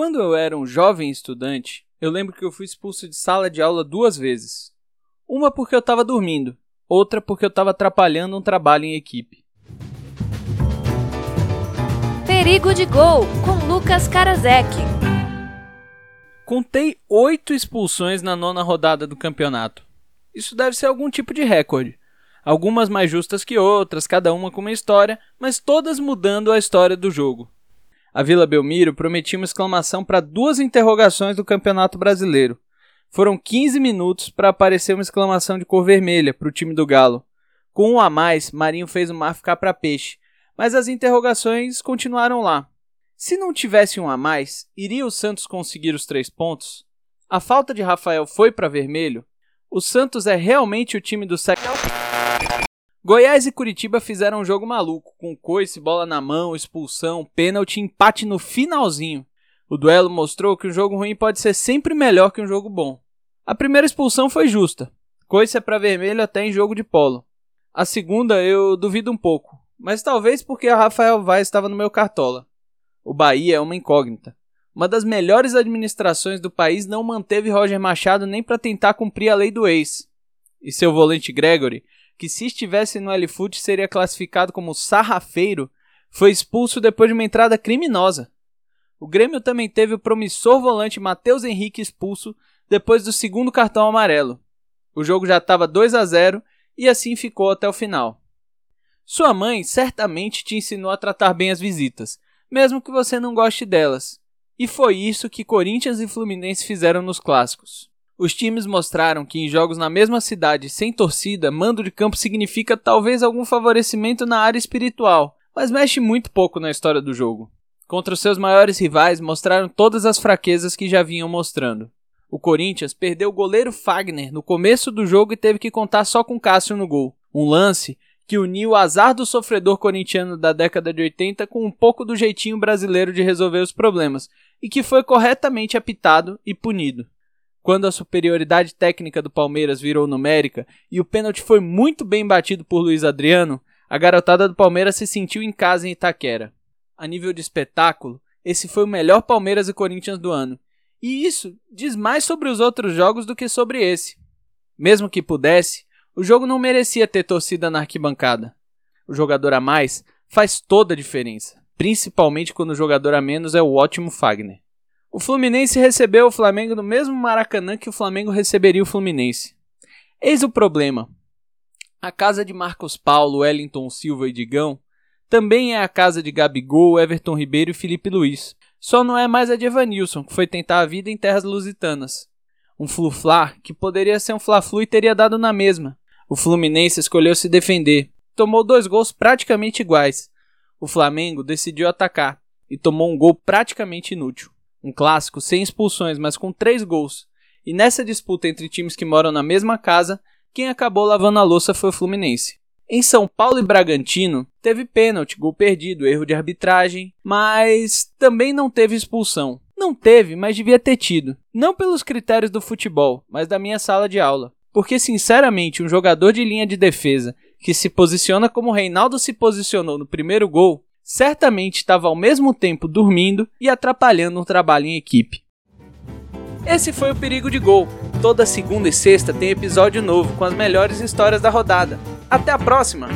Quando eu era um jovem estudante, eu lembro que eu fui expulso de sala de aula duas vezes. Uma porque eu estava dormindo, outra porque eu estava atrapalhando um trabalho em equipe. Perigo de Gol, com Lucas Karasek. Contei oito expulsões na nona rodada do campeonato. Isso deve ser algum tipo de recorde. Algumas mais justas que outras, cada uma com uma história, mas todas mudando a história do jogo. A Vila Belmiro prometia uma exclamação para duas interrogações do Campeonato Brasileiro. Foram 15 minutos para aparecer uma exclamação de cor vermelha para o time do Galo. Com um a mais, Marinho fez o mar ficar para peixe, mas as interrogações continuaram lá. Se não tivesse um a mais, iria o Santos conseguir os três pontos? A falta de Rafael foi para vermelho? O Santos é realmente o time do século. Goiás e Curitiba fizeram um jogo maluco, com coice, bola na mão, expulsão, pênalti, empate no finalzinho. O duelo mostrou que um jogo ruim pode ser sempre melhor que um jogo bom. A primeira expulsão foi justa. Coice é para vermelho até em jogo de polo. A segunda eu duvido um pouco, mas talvez porque a Rafael Vaz estava no meu cartola. O Bahia é uma incógnita. Uma das melhores administrações do país não manteve Roger Machado nem para tentar cumprir a lei do ex. E seu volante Gregory que se estivesse no L-Foot seria classificado como sarrafeiro, foi expulso depois de uma entrada criminosa. O Grêmio também teve o promissor volante Matheus Henrique expulso depois do segundo cartão amarelo. O jogo já estava 2 a 0 e assim ficou até o final. Sua mãe certamente te ensinou a tratar bem as visitas, mesmo que você não goste delas. E foi isso que Corinthians e Fluminense fizeram nos clássicos. Os times mostraram que em jogos na mesma cidade sem torcida, mando de campo significa talvez algum favorecimento na área espiritual, mas mexe muito pouco na história do jogo. Contra os seus maiores rivais, mostraram todas as fraquezas que já vinham mostrando. O Corinthians perdeu o goleiro Fagner no começo do jogo e teve que contar só com Cássio no gol. Um lance que uniu o azar do sofredor corintiano da década de 80 com um pouco do jeitinho brasileiro de resolver os problemas, e que foi corretamente apitado e punido. Quando a superioridade técnica do Palmeiras virou numérica e o pênalti foi muito bem batido por Luiz Adriano, a garotada do Palmeiras se sentiu em casa em Itaquera. A nível de espetáculo, esse foi o melhor Palmeiras e Corinthians do ano. E isso diz mais sobre os outros jogos do que sobre esse. Mesmo que pudesse, o jogo não merecia ter torcida na arquibancada. O jogador a mais faz toda a diferença, principalmente quando o jogador a menos é o ótimo Fagner. O Fluminense recebeu o Flamengo no mesmo Maracanã que o Flamengo receberia o Fluminense. Eis o problema. A casa de Marcos Paulo, Wellington Silva e Digão também é a casa de Gabigol, Everton Ribeiro e Felipe Luiz. Só não é mais a de Evanilson, que foi tentar a vida em terras lusitanas. Um flu-flá que poderia ser um fla-flu e teria dado na mesma. O Fluminense escolheu se defender. Tomou dois gols praticamente iguais. O Flamengo decidiu atacar e tomou um gol praticamente inútil. Um clássico sem expulsões, mas com três gols. E nessa disputa entre times que moram na mesma casa, quem acabou lavando a louça foi o Fluminense. Em São Paulo e Bragantino, teve pênalti, gol perdido, erro de arbitragem, mas também não teve expulsão. Não teve, mas devia ter tido. Não pelos critérios do futebol, mas da minha sala de aula. Porque, sinceramente, um jogador de linha de defesa que se posiciona como Reinaldo se posicionou no primeiro gol certamente estava ao mesmo tempo dormindo e atrapalhando um trabalho em equipe. Esse foi o Perigo de Gol. Toda segunda e sexta tem episódio novo com as melhores histórias da rodada. Até a próxima!